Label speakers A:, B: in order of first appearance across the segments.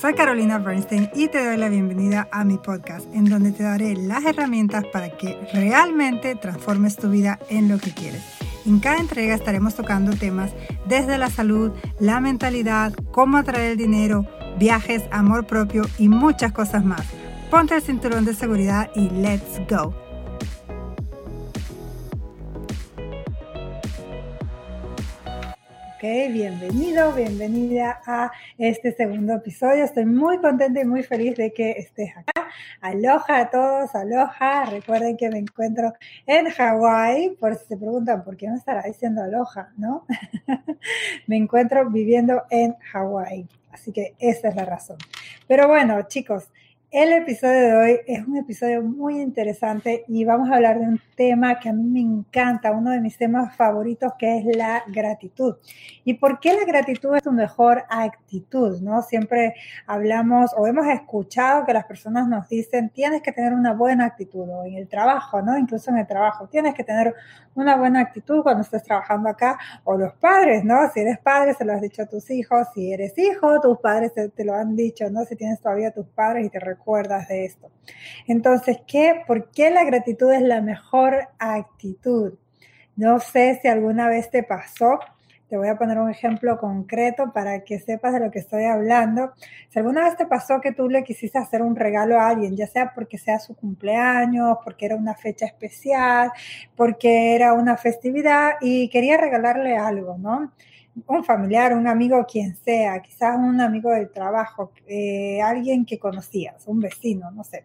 A: Soy Carolina Bernstein y te doy la bienvenida a mi podcast, en donde te daré las herramientas para que realmente transformes tu vida en lo que quieres. En cada entrega estaremos tocando temas desde la salud, la mentalidad, cómo atraer el dinero, viajes, amor propio y muchas cosas más. Ponte el cinturón de seguridad y let's go. Bienvenido, bienvenida a este segundo episodio. Estoy muy contenta y muy feliz de que estés acá. Aloha a todos, aloha. Recuerden que me encuentro en Hawái, por si se preguntan por qué no estará diciendo aloha, ¿no? me encuentro viviendo en Hawái, así que esa es la razón. Pero bueno, chicos, el episodio de hoy es un episodio muy interesante y vamos a hablar de un tema que a mí me encanta, uno de mis temas favoritos, que es la gratitud. ¿Y por qué la gratitud es tu mejor actitud? ¿no? Siempre hablamos o hemos escuchado que las personas nos dicen, tienes que tener una buena actitud, o en el trabajo, ¿no? Incluso en el trabajo, tienes que tener una buena actitud cuando estés trabajando acá, o los padres, ¿no? Si eres padre, se lo has dicho a tus hijos, si eres hijo, tus padres te, te lo han dicho, ¿no? Si tienes todavía tus padres y te recuerdas de esto. Entonces, ¿qué? ¿Por qué la gratitud es la mejor actitud? No sé si alguna vez te pasó, te voy a poner un ejemplo concreto para que sepas de lo que estoy hablando. Si alguna vez te pasó que tú le quisiste hacer un regalo a alguien, ya sea porque sea su cumpleaños, porque era una fecha especial, porque era una festividad y quería regalarle algo, ¿no? Un familiar, un amigo, quien sea, quizás un amigo del trabajo, eh, alguien que conocías, un vecino, no sé.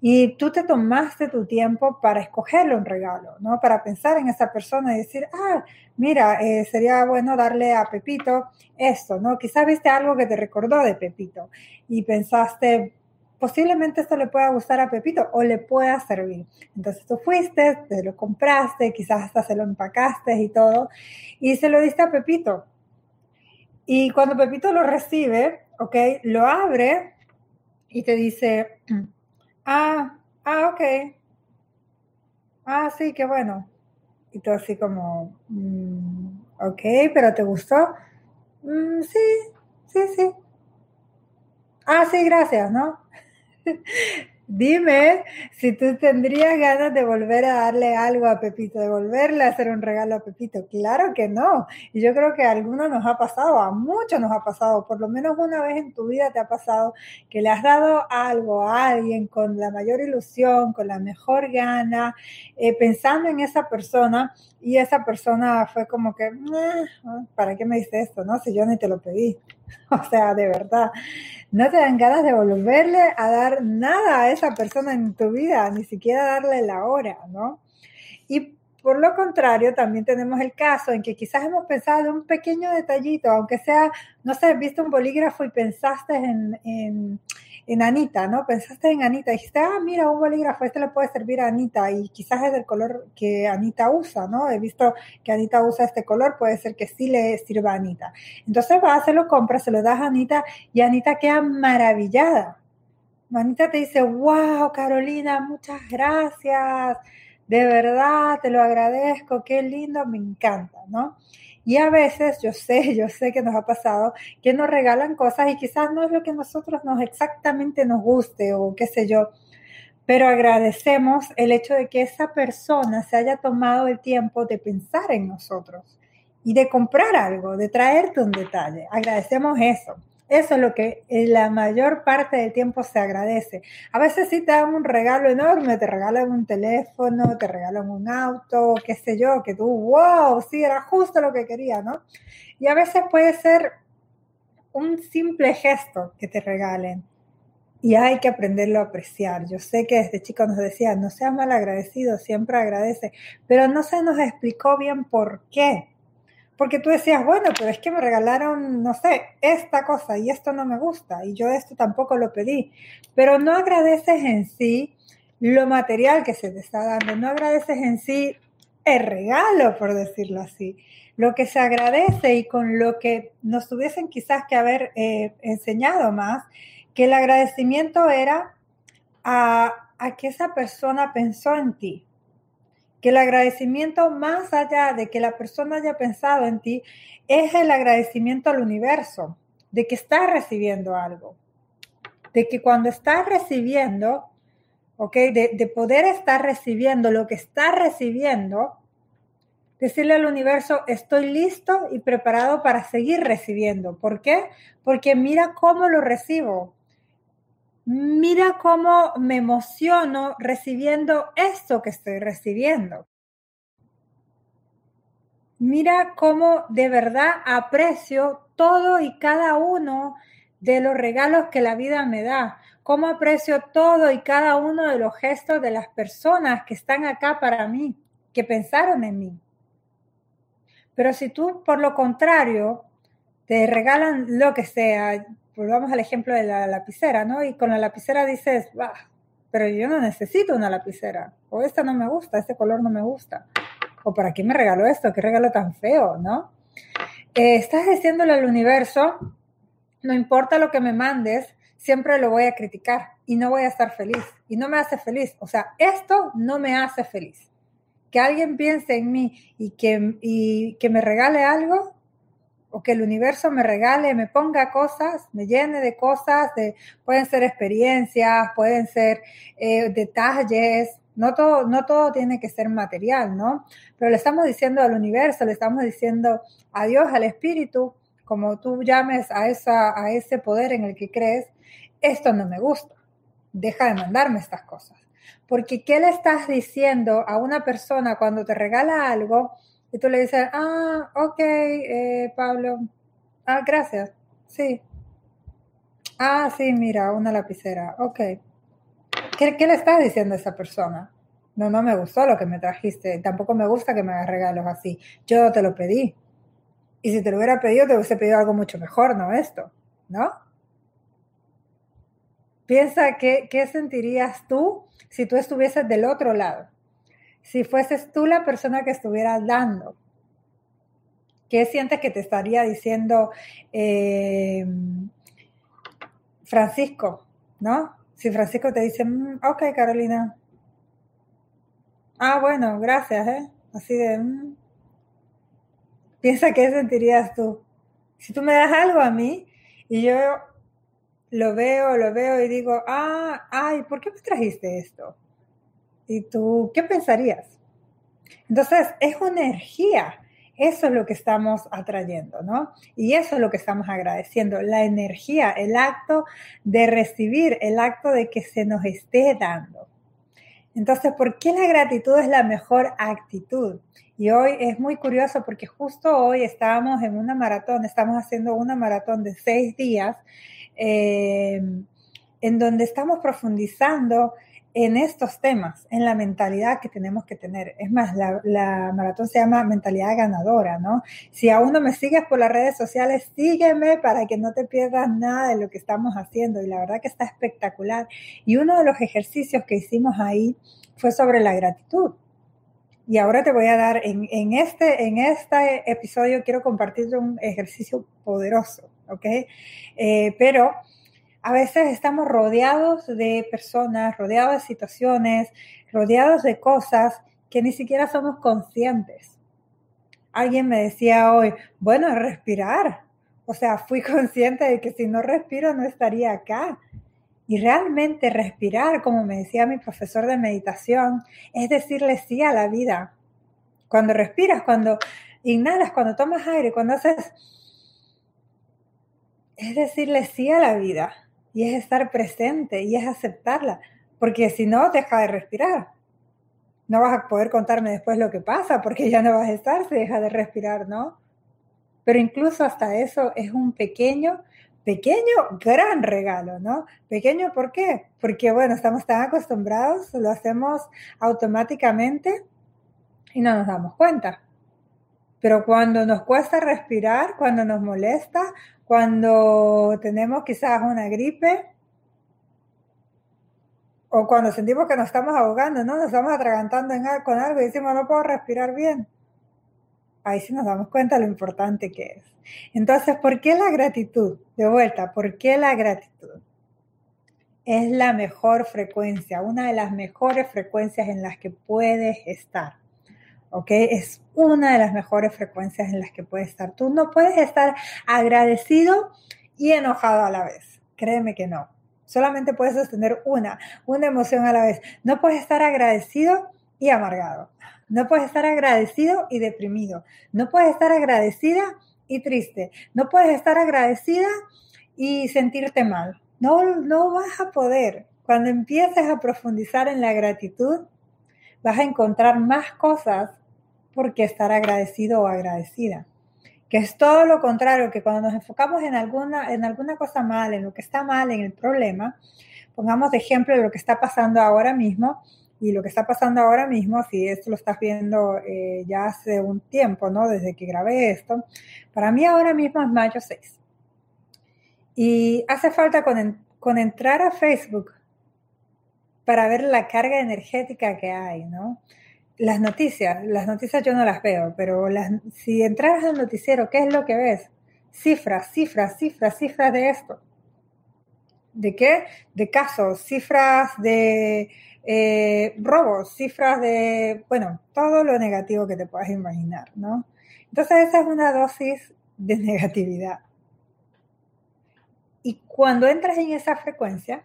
A: Y tú te tomaste tu tiempo para escogerle un regalo, ¿no? Para pensar en esa persona y decir, ah, mira, eh, sería bueno darle a Pepito esto, ¿no? Quizás viste algo que te recordó de Pepito y pensaste, posiblemente esto le pueda gustar a Pepito o le pueda servir. Entonces tú fuiste, te lo compraste, quizás hasta se lo empacaste y todo, y se lo diste a Pepito. Y cuando Pepito lo recibe, ¿ok? Lo abre y te dice, ah, ah, ok. Ah, sí, qué bueno. Y tú así como, mm, ok, pero ¿te gustó? Mm, sí, sí, sí. Ah, sí, gracias, ¿no? Dime si tú tendrías ganas de volver a darle algo a Pepito, de volverle a hacer un regalo a Pepito. Claro que no. Y yo creo que a algunos nos ha pasado, a muchos nos ha pasado, por lo menos una vez en tu vida te ha pasado que le has dado algo a alguien con la mayor ilusión, con la mejor gana, eh, pensando en esa persona y esa persona fue como que, ¿para qué me dice esto? No, si yo ni te lo pedí. O sea, de verdad, no te dan ganas de volverle a dar nada a esa persona en tu vida, ni siquiera darle la hora, ¿no? Y por lo contrario, también tenemos el caso en que quizás hemos pensado en un pequeño detallito, aunque sea, no sé, viste un bolígrafo y pensaste en en Anita, ¿no? Pensaste en Anita, dijiste, ah, mira, un bolígrafo, este le puede servir a Anita y quizás es del color que Anita usa, ¿no? He visto que Anita usa este color, puede ser que sí le sirva a Anita. Entonces vas, se lo compras, se lo das a Anita y Anita queda maravillada. Anita te dice, wow, Carolina, muchas gracias, de verdad, te lo agradezco, qué lindo, me encanta, ¿no? Y a veces, yo sé, yo sé que nos ha pasado, que nos regalan cosas y quizás no es lo que nosotros nos exactamente nos guste o qué sé yo, pero agradecemos el hecho de que esa persona se haya tomado el tiempo de pensar en nosotros y de comprar algo, de traerte un detalle. Agradecemos eso. Eso es lo que en la mayor parte del tiempo se agradece. A veces sí te dan un regalo enorme, te regalan un teléfono, te regalan un auto, qué sé yo, que tú, wow, sí, era justo lo que quería, ¿no? Y a veces puede ser un simple gesto que te regalen. Y hay que aprenderlo a apreciar. Yo sé que desde chico nos decían, no seas mal agradecido, siempre agradece, pero no se nos explicó bien por qué porque tú decías, bueno, pero es que me regalaron, no sé, esta cosa y esto no me gusta y yo esto tampoco lo pedí, pero no agradeces en sí lo material que se te está dando, no agradeces en sí el regalo, por decirlo así. Lo que se agradece y con lo que nos tuviesen quizás que haber eh, enseñado más, que el agradecimiento era a a que esa persona pensó en ti. Que el agradecimiento más allá de que la persona haya pensado en ti es el agradecimiento al universo, de que estás recibiendo algo. De que cuando estás recibiendo, ¿ok? De, de poder estar recibiendo lo que estás recibiendo, decirle al universo, estoy listo y preparado para seguir recibiendo. ¿Por qué? Porque mira cómo lo recibo. Mira cómo me emociono recibiendo esto que estoy recibiendo. Mira cómo de verdad aprecio todo y cada uno de los regalos que la vida me da. Cómo aprecio todo y cada uno de los gestos de las personas que están acá para mí, que pensaron en mí. Pero si tú, por lo contrario, te regalan lo que sea, volvamos al ejemplo de la lapicera, ¿no? Y con la lapicera dices, bah, pero yo no necesito una lapicera, o esta no me gusta, este color no me gusta, o para qué me regaló esto, qué regalo tan feo, ¿no? Eh, estás diciéndole al universo, no importa lo que me mandes, siempre lo voy a criticar y no voy a estar feliz y no me hace feliz. O sea, esto no me hace feliz que alguien piense en mí y que, y que me regale algo, o que el universo me regale, me ponga cosas, me llene de cosas, de, pueden ser experiencias, pueden ser eh, detalles, no todo, no todo tiene que ser material, ¿no? Pero le estamos diciendo al universo, le estamos diciendo a Dios, al Espíritu, como tú llames a, esa, a ese poder en el que crees, esto no me gusta, deja de mandarme estas cosas. Porque ¿qué le estás diciendo a una persona cuando te regala algo y tú le dices, ah, ok, eh, Pablo, ah, gracias, sí. Ah, sí, mira, una lapicera, ok. ¿Qué, ¿Qué, le estás diciendo a esa persona? No, no me gustó lo que me trajiste, tampoco me gusta que me hagas regalos así. Yo te lo pedí. Y si te lo hubiera pedido, te hubiese pedido algo mucho mejor, no esto, ¿no? Piensa qué, qué sentirías tú si tú estuvieses del otro lado. Si fueses tú la persona que estuviera dando. ¿Qué sientes que te estaría diciendo eh, Francisco? ¿No? Si Francisco te dice, mm, ok, Carolina. Ah, bueno, gracias, ¿eh? Así de... Mm". Piensa qué sentirías tú. Si tú me das algo a mí y yo lo veo, lo veo y digo, ah, ay, ¿por qué me trajiste esto? ¿Y tú qué pensarías? Entonces, es una energía. Eso es lo que estamos atrayendo, ¿no? Y eso es lo que estamos agradeciendo, la energía, el acto de recibir, el acto de que se nos esté dando. Entonces, ¿por qué la gratitud es la mejor actitud? Y hoy es muy curioso porque justo hoy estábamos en una maratón, estamos haciendo una maratón de seis días eh, en donde estamos profundizando en estos temas, en la mentalidad que tenemos que tener. Es más, la, maratón se llama mentalidad ganadora, ¿no? Si aún no me sigues por las redes sociales, sígueme para que no te pierdas nada de lo que estamos haciendo. Y la verdad que está espectacular. Y uno de los ejercicios que hicimos ahí fue sobre la gratitud. Y ahora te voy a dar, en, en este, en este episodio quiero compartir un ejercicio poderoso ¿ok? Eh, pero a veces estamos rodeados de personas, rodeados de situaciones, rodeados de cosas que ni siquiera somos conscientes. Alguien me decía hoy, bueno, respirar. O sea, fui consciente de que si no respiro no estaría acá. Y realmente respirar, como me decía mi profesor de meditación, es decirle sí a la vida. Cuando respiras, cuando inhalas, cuando tomas aire, cuando haces es decirle sí a la vida y es estar presente y es aceptarla, porque si no, deja de respirar. No vas a poder contarme después lo que pasa porque ya no vas a estar si deja de respirar, ¿no? Pero incluso hasta eso es un pequeño, pequeño, gran regalo, ¿no? Pequeño, ¿por qué? Porque, bueno, estamos tan acostumbrados, lo hacemos automáticamente y no nos damos cuenta. Pero cuando nos cuesta respirar, cuando nos molesta, cuando tenemos quizás una gripe o cuando sentimos que nos estamos ahogando, ¿no? Nos estamos atragantando con algo y decimos, no puedo respirar bien. Ahí sí nos damos cuenta lo importante que es. Entonces, ¿por qué la gratitud? De vuelta, ¿por qué la gratitud? es la mejor frecuencia, una de las mejores frecuencias en las que puedes estar. ¿Ok? Es una de las mejores frecuencias en las que puedes estar. Tú no puedes estar agradecido y enojado a la vez. Créeme que no. Solamente puedes sostener una, una emoción a la vez. No puedes estar agradecido y amargado. No puedes estar agradecido y deprimido. No puedes estar agradecida y triste. No puedes estar agradecida y sentirte mal. No, no vas a poder. Cuando empieces a profundizar en la gratitud, vas a encontrar más cosas porque estar agradecido o agradecida. Que es todo lo contrario, que cuando nos enfocamos en alguna, en alguna cosa mal, en lo que está mal, en el problema, pongamos de ejemplo lo que está pasando ahora mismo, y lo que está pasando ahora mismo, si esto lo estás viendo eh, ya hace un tiempo, ¿no? Desde que grabé esto, para mí ahora mismo es mayo 6. Y hace falta con, con entrar a Facebook para ver la carga energética que hay, ¿no? Las noticias, las noticias yo no las veo, pero las, si entras al noticiero, ¿qué es lo que ves? Cifras, cifras, cifras, cifras de esto. ¿De qué? De casos, cifras de eh, robos, cifras de, bueno, todo lo negativo que te puedas imaginar, ¿no? Entonces esa es una dosis de negatividad. Y cuando entras en esa frecuencia,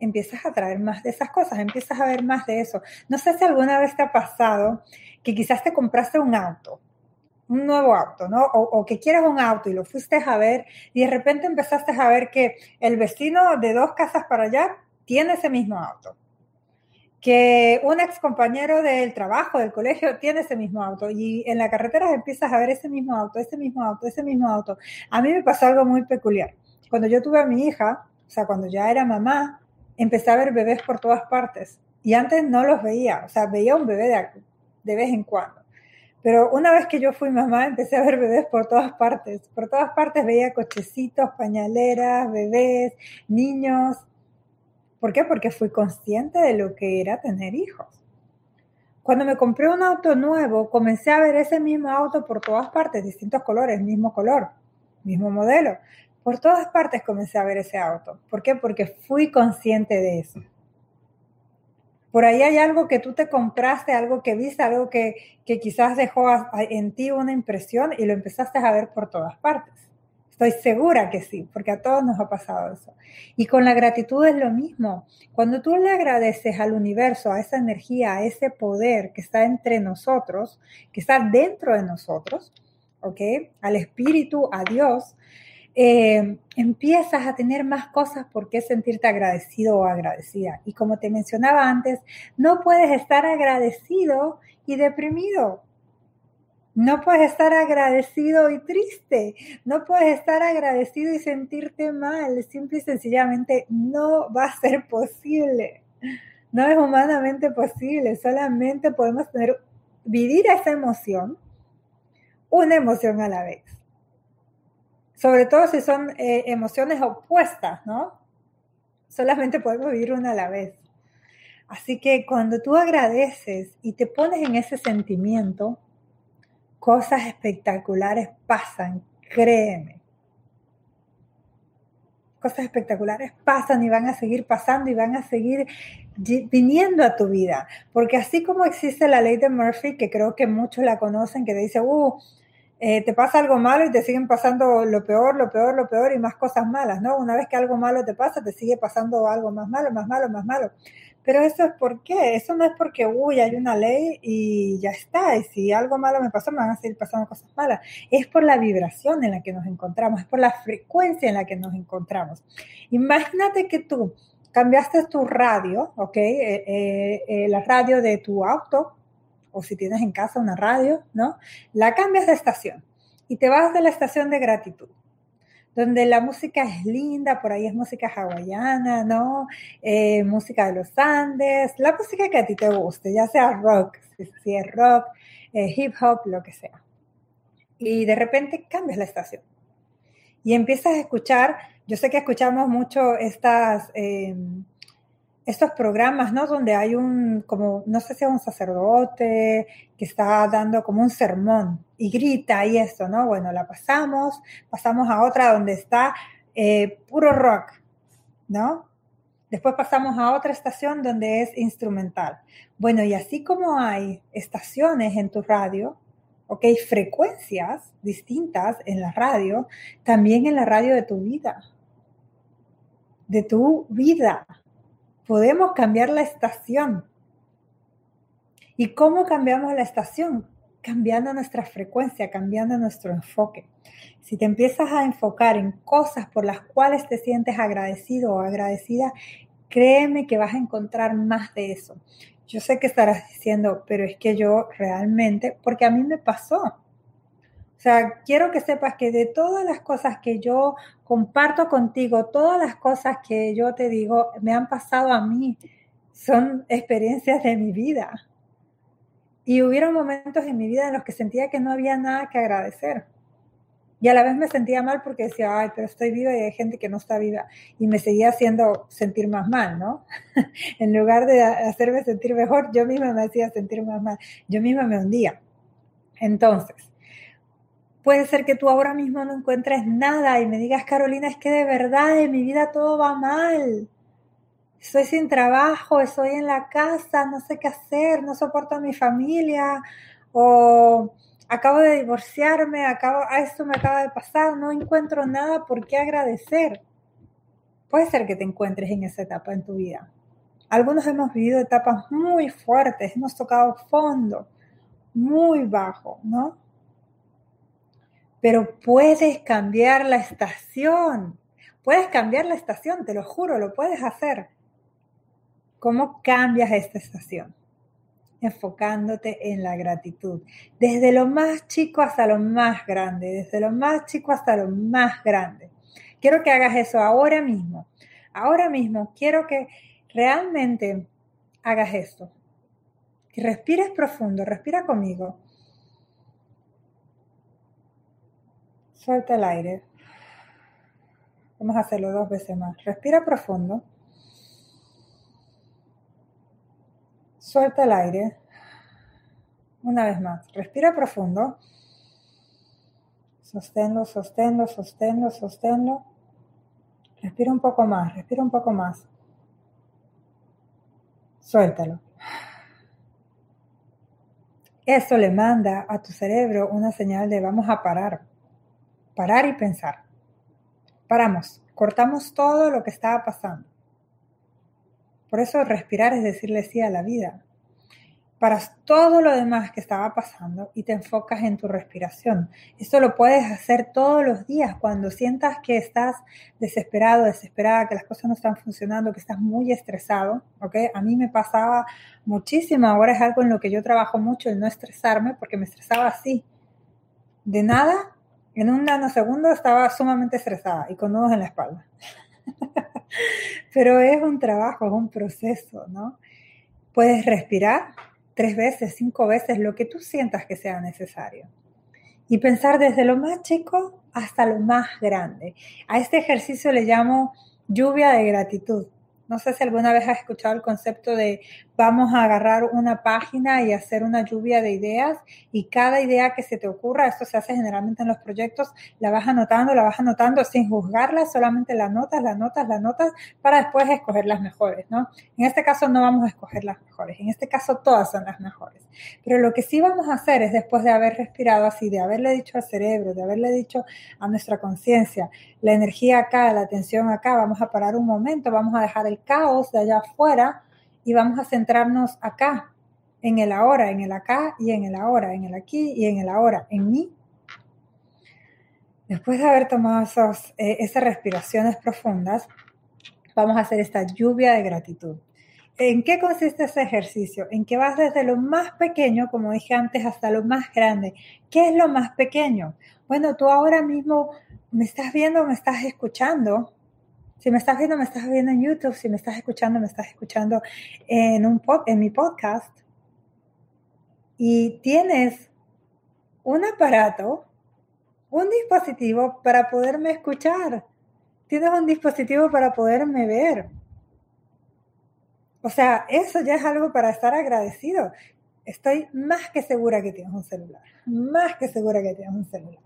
A: empiezas a traer más de esas cosas, empiezas a ver más de eso. No sé si alguna vez te ha pasado que quizás te compraste un auto, un nuevo auto, ¿no? O, que quieres un auto y lo fuiste a ver y de repente empezaste a ver que el vecino de dos casas para allá tiene ese mismo auto que un ex compañero del trabajo, del colegio, tiene ese mismo auto y en la carretera empiezas a ver ese mismo auto, ese mismo auto, ese mismo auto. A mí me pasó algo muy peculiar. Cuando yo tuve a mi hija, o sea, cuando ya era mamá, empecé a ver bebés por todas partes y antes no los veía, o sea, veía un bebé de, de vez en cuando. Pero una vez que yo fui mamá, empecé a ver bebés por todas partes. Por todas partes veía cochecitos, pañaleras, bebés, niños, ¿Por qué? Porque fui consciente de lo que era tener hijos. Cuando me compré un auto nuevo, comencé a ver ese mismo auto por todas partes, distintos colores, mismo color, mismo modelo. Por todas partes comencé a ver ese auto. ¿Por qué? Porque fui consciente de eso. Por ahí hay algo que tú te compraste, algo que viste, algo que, que quizás dejó en ti una impresión y lo empezaste a ver por todas partes. Estoy segura que sí, porque a todos nos ha pasado eso. Y con la gratitud es lo mismo. Cuando tú le agradeces al universo, a esa energía, a ese poder que está entre nosotros, que está dentro de nosotros, ¿ok? Al espíritu, a Dios, eh, empiezas a tener más cosas por qué sentirte agradecido o agradecida. Y como te mencionaba antes, no puedes estar agradecido y deprimido. No puedes estar agradecido y triste. No puedes estar agradecido y sentirte mal. Simple y sencillamente no va a ser posible. No es humanamente posible. Solamente podemos tener, vivir esa emoción, una emoción a la vez. Sobre todo si son eh, emociones opuestas, ¿no? Solamente podemos vivir una a la vez. Así que cuando tú agradeces y te pones en ese sentimiento, Cosas espectaculares pasan, créeme. Cosas espectaculares pasan y van a seguir pasando y van a seguir viniendo a tu vida. Porque así como existe la ley de Murphy, que creo que muchos la conocen, que dice, uh, eh, te pasa algo malo y te siguen pasando lo peor, lo peor, lo peor y más cosas malas, ¿no? Una vez que algo malo te pasa, te sigue pasando algo más malo, más malo, más malo. Pero eso es por qué, eso no es porque, uy, hay una ley y ya está, y si algo malo me pasó, me van a seguir pasando cosas malas. Es por la vibración en la que nos encontramos, es por la frecuencia en la que nos encontramos. Imagínate que tú cambiaste tu radio, ¿ok? Eh, eh, la radio de tu auto, o si tienes en casa una radio, ¿no? La cambias de estación y te vas de la estación de gratitud donde la música es linda, por ahí es música hawaiana, ¿no? Eh, música de los Andes, la música que a ti te guste, ya sea rock, si es rock, eh, hip hop, lo que sea. Y de repente cambias la estación y empiezas a escuchar, yo sé que escuchamos mucho estas... Em, estos programas, ¿no? Donde hay un, como, no sé si es un sacerdote que está dando como un sermón y grita y eso, ¿no? Bueno, la pasamos, pasamos a otra donde está eh, puro rock, ¿no? Después pasamos a otra estación donde es instrumental. Bueno, y así como hay estaciones en tu radio, ¿ok? Frecuencias distintas en la radio, también en la radio de tu vida. De tu vida. Podemos cambiar la estación. ¿Y cómo cambiamos la estación? Cambiando nuestra frecuencia, cambiando nuestro enfoque. Si te empiezas a enfocar en cosas por las cuales te sientes agradecido o agradecida, créeme que vas a encontrar más de eso. Yo sé que estarás diciendo, pero es que yo realmente, porque a mí me pasó. O sea, quiero que sepas que de todas las cosas que yo comparto contigo, todas las cosas que yo te digo, me han pasado a mí, son experiencias de mi vida. Y hubieron momentos en mi vida en los que sentía que no había nada que agradecer. Y a la vez me sentía mal porque decía, ay, pero estoy viva y hay gente que no está viva. Y me seguía haciendo sentir más mal, ¿no? en lugar de hacerme sentir mejor, yo misma me hacía sentir más mal. Yo misma me hundía. Entonces, puede ser que tú ahora mismo no encuentres nada y me digas, Carolina, es que de verdad en mi vida todo va mal. Estoy sin trabajo, estoy en la casa, no sé qué hacer, no soporto a mi familia o acabo de divorciarme, acabo, a esto me acaba de pasar, no encuentro nada por qué agradecer. Puede ser que te encuentres en esa etapa en tu vida. Algunos hemos vivido etapas muy fuertes, hemos tocado fondo, muy bajo, ¿no? Pero puedes cambiar la estación. Puedes cambiar la estación, te lo juro, lo puedes hacer. ¿Cómo cambias esta estación? enfocándote en la gratitud, desde lo más chico hasta lo más grande, desde lo más chico hasta lo más grande. Quiero que hagas eso ahora mismo. Ahora mismo quiero que realmente hagas esto. Que respires profundo, respira conmigo. Suelta el aire. Vamos a hacerlo dos veces más. Respira profundo. Suelta el aire. Una vez más. Respira profundo. Sosténlo, sosténlo, sosténlo, sosténlo. Respira un poco más, respira un poco más. Suéltalo. Eso le manda a tu cerebro una señal de vamos a parar. Parar y pensar. Paramos, cortamos todo lo que estaba pasando. Por eso respirar es decirle sí a la vida. Paras todo lo demás que estaba pasando y te enfocas en tu respiración. Esto lo puedes hacer todos los días cuando sientas que estás desesperado, desesperada, que las cosas no están funcionando, que estás muy estresado. ¿ok? A mí me pasaba muchísimo, ahora es algo en lo que yo trabajo mucho, el no estresarme, porque me estresaba así. De nada, en un nanosegundo estaba sumamente estresada y con nudos en la espalda. Pero es un trabajo, es un proceso, ¿no? Puedes respirar tres veces, cinco veces, lo que tú sientas que sea necesario. Y pensar desde lo más chico hasta lo más grande. A este ejercicio le llamo lluvia de gratitud. No sé si alguna vez has escuchado el concepto de vamos a agarrar una página y hacer una lluvia de ideas y cada idea que se te ocurra, esto se hace generalmente en los proyectos, la vas anotando, la vas anotando sin juzgarla, solamente la notas, la notas, la notas para después escoger las mejores, ¿no? En este caso no vamos a escoger las mejores, en este caso todas son las mejores. Pero lo que sí vamos a hacer es después de haber respirado así, de haberle dicho al cerebro, de haberle dicho a nuestra conciencia, la energía acá, la atención acá, vamos a parar un momento, vamos a dejar el caos de allá afuera y vamos a centrarnos acá, en el ahora, en el acá y en el ahora, en el aquí y en el ahora, en mí. Después de haber tomado eh, esas respiraciones profundas, vamos a hacer esta lluvia de gratitud. ¿En qué consiste ese ejercicio? En que vas desde lo más pequeño, como dije antes, hasta lo más grande. ¿Qué es lo más pequeño? Bueno, tú ahora mismo me estás viendo, me estás escuchando, si me estás viendo, me estás viendo en YouTube. Si me estás escuchando, me estás escuchando en, un en mi podcast. Y tienes un aparato, un dispositivo para poderme escuchar. Tienes un dispositivo para poderme ver. O sea, eso ya es algo para estar agradecido. Estoy más que segura que tienes un celular. Más que segura que tienes un celular.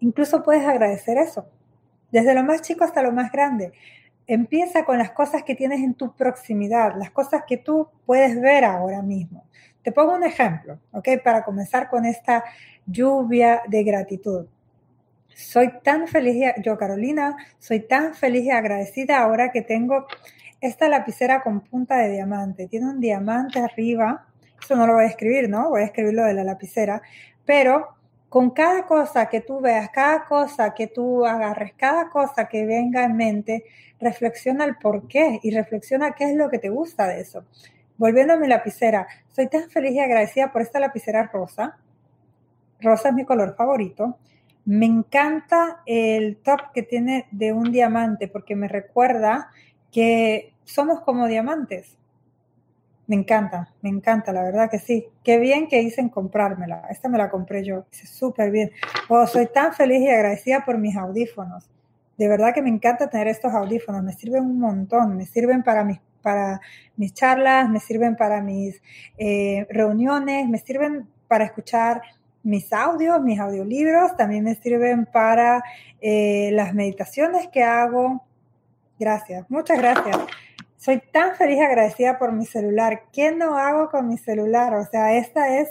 A: Incluso puedes agradecer eso desde lo más chico hasta lo más grande. empieza con las cosas que tienes en tu proximidad, las cosas que tú puedes ver ahora mismo. Te pongo un ejemplo, ¿ok? Para comenzar con esta lluvia de gratitud. Soy tan feliz, yo Carolina, soy tan feliz y agradecida ahora que tengo esta lapicera con punta de diamante. Tiene un diamante arriba. Eso no lo voy a escribir, ¿no? Voy a escribir lo de la lapicera. Pero con cada cosa que tú veas, cada cosa que tú agarres, cada cosa que venga en mente, reflexiona el por qué y reflexiona qué es lo que te gusta de eso. Volviendo a mi lapicera, soy tan feliz y agradecida por esta lapicera rosa. Rosa es mi color favorito. Me encanta el top que tiene de un diamante porque me recuerda que somos como diamantes. Me encanta, me encanta, la verdad que sí. Qué bien que hice en comprármela. Esta me la compré yo. Hice súper bien. Oh, soy tan feliz y agradecida por mis audífonos. De verdad que me encanta tener estos audífonos. Me sirven un montón. Me sirven para mis, para mis charlas, me sirven para mis eh, reuniones, me sirven para escuchar mis audios, mis audiolibros, también me sirven para eh, las meditaciones que hago. Gracias, muchas gracias. Soy tan feliz y agradecida por mi celular. ¿Qué no hago con mi celular? O sea, esta es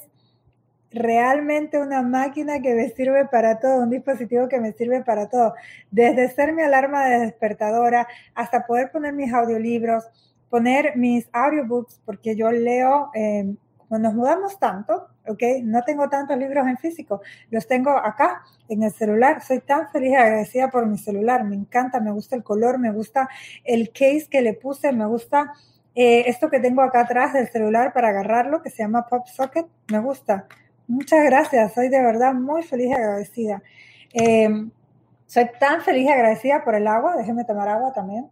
A: realmente una máquina que me sirve para todo, un dispositivo que me sirve para todo. Desde ser mi alarma de despertadora hasta poder poner mis audiolibros, poner mis audiobooks, porque yo leo, eh, cuando nos mudamos tanto, ¿ok? No tengo tantos libros en físico, los tengo acá en el celular. Soy tan feliz y agradecida por mi celular, me encanta, me gusta el color, me gusta el case que le puse, me gusta eh, esto que tengo acá atrás del celular para agarrarlo, que se llama Pop Socket, me gusta. Muchas gracias, soy de verdad muy feliz y agradecida. Em, soy tan feliz y agradecida por el agua, déjenme tomar agua también.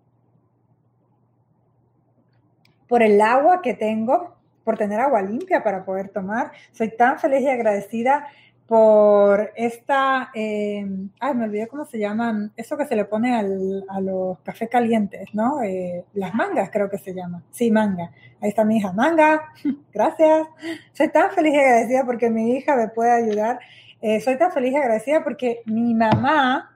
A: Por el agua que tengo, por tener agua limpia para poder tomar. Soy tan feliz y agradecida por esta, eh, ay, me olvidé cómo se llaman, eso que se le pone al, a los cafés calientes, ¿no? Eh, las mangas creo que se llama. Sí, manga. Ahí está mi hija, manga, gracias. Soy tan feliz y agradecida porque mi hija me puede ayudar. Eh, soy tan feliz y agradecida porque mi mamá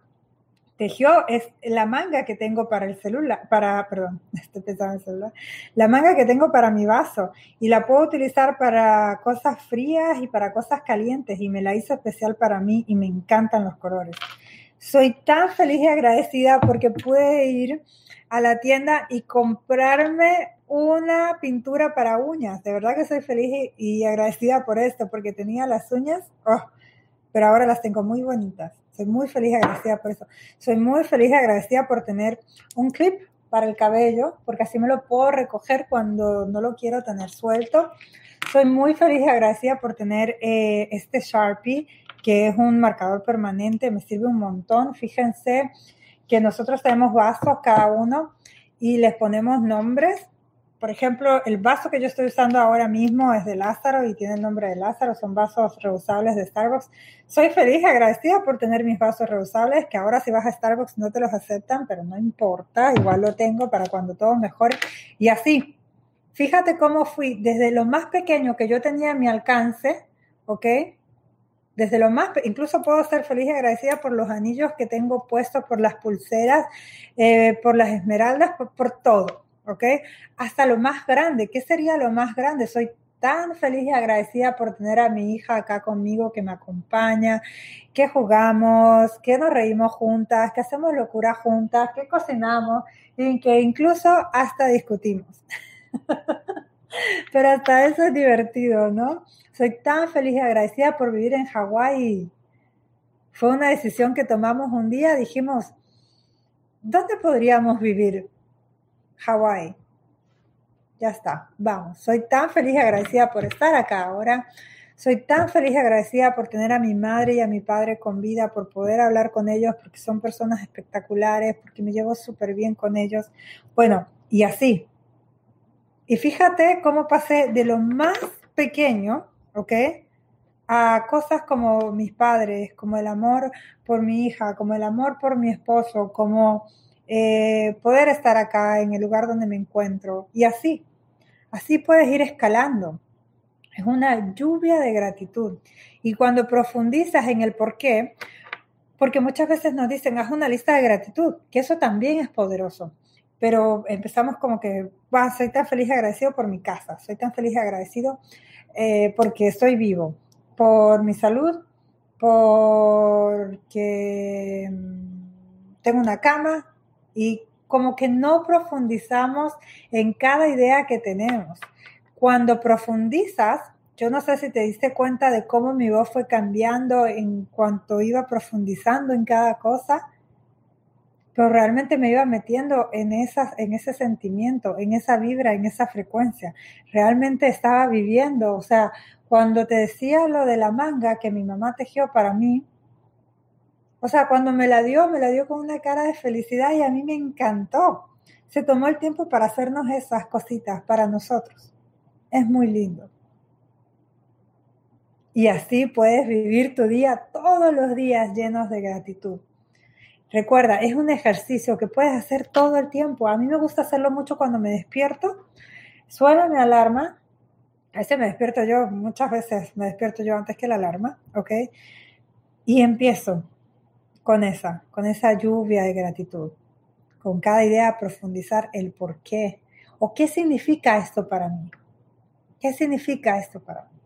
A: tejió es la manga que tengo para el celular, para, perdón, estoy pensando en el celular, la manga que tengo para mi vaso y la puedo utilizar para cosas frías y para cosas calientes y me la hizo especial para mí y me encantan los colores. Soy tan feliz y agradecida porque pude ir a la tienda y comprarme una pintura para uñas. De verdad que soy feliz y, agradecida por esto porque tenía las uñas, oh, pero ahora las tengo muy bonitas soy muy feliz y agradecida por eso. Soy muy feliz y agradecida por tener un clip para el cabello, porque así me lo puedo recoger cuando no lo quiero tener suelto. Soy muy feliz y agradecida por tener eh, este Sharpie, que es un marcador permanente, me sirve un montón. Fíjense que nosotros tenemos vasos cada uno y les ponemos nombres por ejemplo, el vaso que yo estoy usando ahora mismo es de Lázaro y tiene el nombre de Lázaro, son vasos reusables de Starbucks. Soy feliz y agradecida por tener mis vasos reusables, que ahora si vas a Starbucks no te los aceptan, pero no importa, igual lo tengo para cuando todo mejore. Y así, fíjate cómo fui desde lo más pequeño que yo tenía a mi alcance, ¿ok? Desde lo más, incluso puedo ser feliz y agradecida por los anillos que tengo puestos, por las pulseras, eh, por las esmeraldas, por todo ¿ok? Hasta lo más grande. ¿Qué sería lo más grande? Soy tan feliz y agradecida por tener a mi hija acá conmigo que me acompaña, que jugamos, que nos reímos juntas, que hacemos locura juntas, que cocinamos y que incluso hasta discutimos. Pero hasta eso es divertido, ¿no? Soy tan feliz y agradecida por vivir en Hawái. Fue una decisión que tomamos un día, dijimos, ¿dónde podríamos vivir? Hawái. Ya está, vamos. Soy tan feliz y agradecida por estar acá ahora. Soy tan feliz y agradecida por tener a mi madre y a mi padre con vida, por poder hablar con ellos, porque son personas espectaculares, porque me llevo súper bien con ellos. Bueno, y así. Y fíjate cómo pasé de lo más pequeño, ¿ok? A cosas como mis padres, como el amor por mi hija, como el amor por mi esposo, como eh, poder estar acá en el lugar donde me encuentro y así, así puedes ir escalando. Es una lluvia de gratitud. Y cuando profundizas en el por qué, porque muchas veces nos dicen, haz una lista de gratitud, que eso también es poderoso. pero empezamos como que, soy tan feliz y agradecido por mi casa, soy tan feliz y agradecido eh, porque estoy vivo, por mi salud, porque mm, tengo una cama y como que no profundizamos en cada idea que tenemos. Cuando profundizas, yo no sé si te diste cuenta de cómo mi voz fue cambiando en cuanto iba profundizando en cada cosa, pero realmente me iba metiendo en, esas, en ese sentimiento, en esa vibra, en esa frecuencia. Realmente estaba viviendo, o sea, cuando te decía lo de la manga que mi mamá tejió para mí, o sea, cuando me la dio, me la dio con una cara de felicidad y a mí me encantó. Se tomó el tiempo para hacernos esas cositas para nosotros. Es muy lindo. Y así puedes vivir tu día todos los días llenos de gratitud. Recuerda, es un ejercicio que puedes hacer todo el tiempo. A mí me gusta hacerlo mucho cuando me despierto. Suena mi alarma. A veces me despierto yo, muchas veces me despierto yo antes que la alarma, ¿ok? Y empiezo con esa, con esa lluvia de gratitud. Con cada idea profundizar el por qué o qué significa esto para mí. ¿Qué significa esto para mí?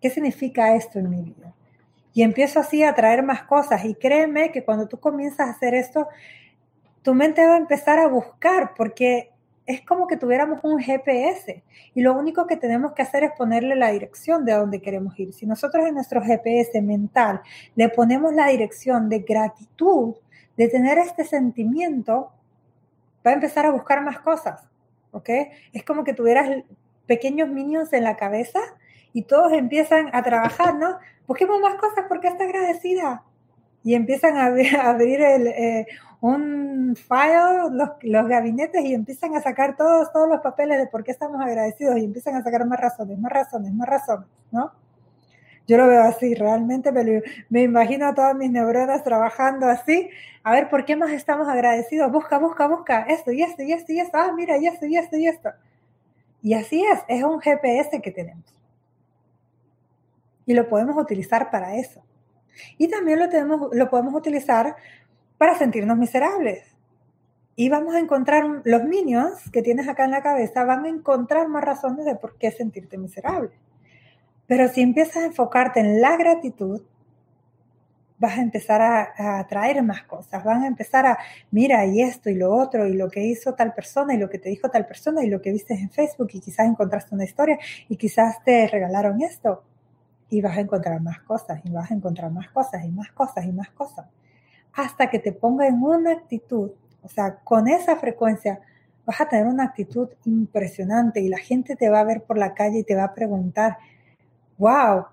A: ¿Qué significa esto en mi vida? Y empiezo así a traer más cosas. Y créeme que cuando tú comienzas a hacer esto, tu mente va a empezar a buscar porque es como que tuviéramos un GPS y lo único que tenemos que hacer es ponerle la dirección de dónde queremos ir. Si nosotros en nuestro GPS mental le ponemos la dirección de gratitud, de tener este sentimiento, va a empezar a buscar más cosas, ¿ok? Es como que tuvieras pequeños minions en la cabeza y todos empiezan a trabajar, ¿no? Busquemos más cosas porque está agradecida. Y empiezan a, abrir el, eh, un file, los, gabinetes, y empiezan a sacar todos, todos los papeles de por qué estamos agradecidos y empiezan a sacar más razones, más razones, más razones, ¿no? Yo lo veo así, realmente me, me imagino a todas mis neuronas trabajando así. A ver, ¿por qué más estamos agradecidos? Busca, busca, busca esto y esto y esto y esto. Ah, mira, y esto y esto y esto. Y así es, es un GPS que tenemos. Y lo podemos utilizar para eso. Y también lo, tenemos, lo podemos utilizar para sentirnos miserables. Y vamos a encontrar los minions que tienes acá en la cabeza, van a encontrar más razones de por qué sentirte miserable. Pero si empiezas a enfocarte en la gratitud, vas a empezar a, a, traer más cosas, van a empezar a, mira, y esto y lo otro, y lo que hizo tal persona, y lo que te dijo tal persona, y lo que viste en Facebook, y quizás encontraste una historia, y quizás te regalaron esto, y vas a encontrar más cosas, y vas a encontrar más cosas, y más cosas, y más cosas, hasta que te ponga en una actitud, o sea, con esa frecuencia, vas a tener una actitud impresionante, y la gente te va a ver por la calle y te va a preguntar, wow,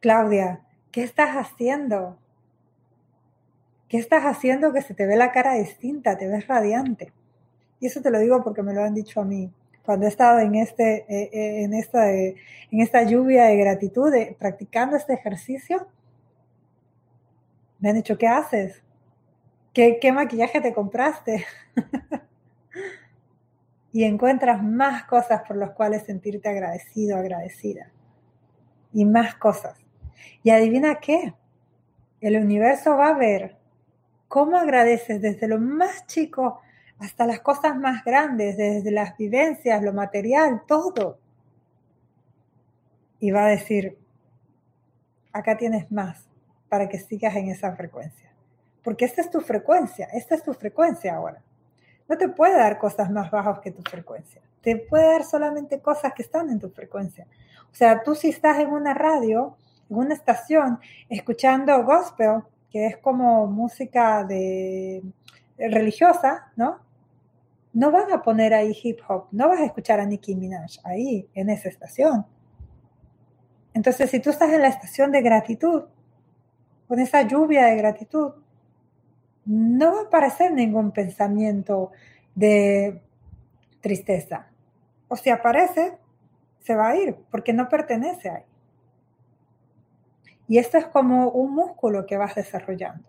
A: Claudia, ¿qué estás haciendo? ¿Qué estás haciendo que se te ve la cara distinta, te ves radiante? Y eso te lo digo porque me lo han dicho a mí. Cuando he estado en, este, eh, eh, en, esta, en esta lluvia de gratitud, practicando este ejercicio, me han dicho, ¿qué haces? ¿Qué, maquillaje te compraste? y encuentras más cosas por las cuales sentirte agradecido, agradecida. Y más cosas. Y adivina qué, el universo va a ver cómo agradeces desde lo más chico hasta las cosas más grandes, desde las vivencias, lo material, todo. Y va a decir, acá tienes más para que sigas en esa frecuencia. Porque esta es tu frecuencia, esta es tu frecuencia ahora. No te puede dar cosas más bajas que tu frecuencia. Te puede dar solamente cosas que están en tu frecuencia. O sea, tú si estás en una radio, en una estación escuchando gospel, que es como música de religiosa, ¿no? No van a poner ahí hip hop, no vas a escuchar a Nicki Minaj ahí en esa estación. Entonces, si tú estás en la estación de gratitud, con esa lluvia de gratitud, no va a aparecer ningún pensamiento de tristeza. O si aparece, se va a ir porque no pertenece ahí. Y esto es como un músculo que vas desarrollando.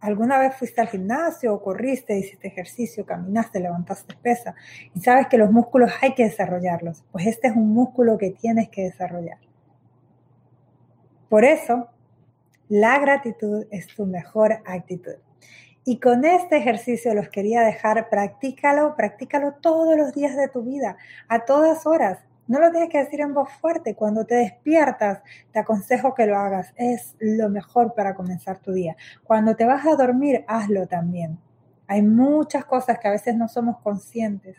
A: ¿Alguna vez fuiste al gimnasio o corriste, hiciste ejercicio, caminaste, levantaste pesa y sabes que los músculos hay que desarrollarlos? Pues este es un músculo que tienes que desarrollar. Por eso, la gratitud es tu mejor actitud. Y con este ejercicio los quería dejar, practícalo, practícalo todos los días de tu vida, a todas horas. No lo tienes que decir en voz fuerte. Cuando te despiertas, te aconsejo que lo hagas. Es lo mejor para comenzar tu día. Cuando te vas a dormir, hazlo también. Hay muchas cosas que a veces no somos conscientes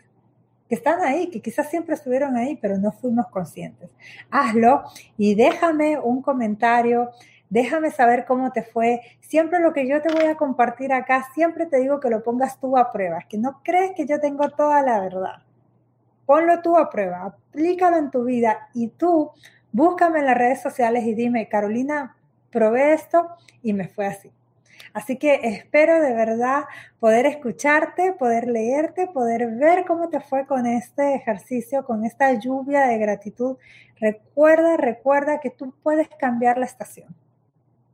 A: que están ahí, que quizás siempre estuvieron ahí, pero no fuimos conscientes. Hazlo y déjame un comentario, déjame saber cómo te fue. Siempre lo que yo te voy a compartir acá, siempre te digo que lo pongas tú a prueba, que no crees que yo tengo toda la verdad. Ponlo tú a prueba, aplícalo en tu vida y tú búscame en las redes sociales y dime, Carolina, probé esto y me fue así. Así que espero de verdad poder escucharte, poder leerte, poder ver cómo te fue con este ejercicio, con esta lluvia de gratitud. Recuerda, recuerda que tú puedes cambiar la estación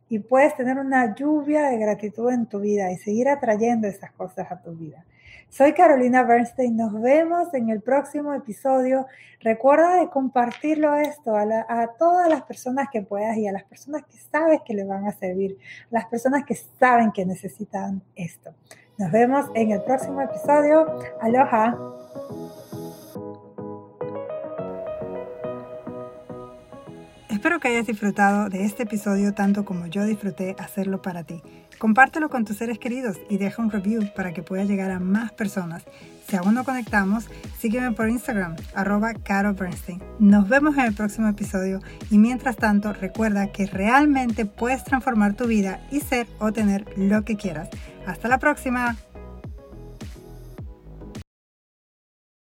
A: y puedes tener una lluvia de gratitud en tu vida y seguir atrayendo esas cosas a tu vida. Soy Carolina Bernstein, nos vemos en el próximo episodio. Recuerda de compartirlo esto a, a, todas las personas que puedas y a las personas que sabes que le van a servir, las personas que saben que necesitan esto. Nos vemos en el próximo episodio. Aloha. Espero que hayas disfrutado de este episodio tanto como yo disfruté hacerlo para ti. Compártelo con tus seres queridos y deja un review para que pueda llegar a más personas. Si aún no conectamos, sígueme por Instagram, arroba Caro Bernstein. Nos vemos en el próximo episodio y mientras tanto recuerda que realmente puedes transformar tu vida y ser o tener lo que quieras. Hasta la próxima.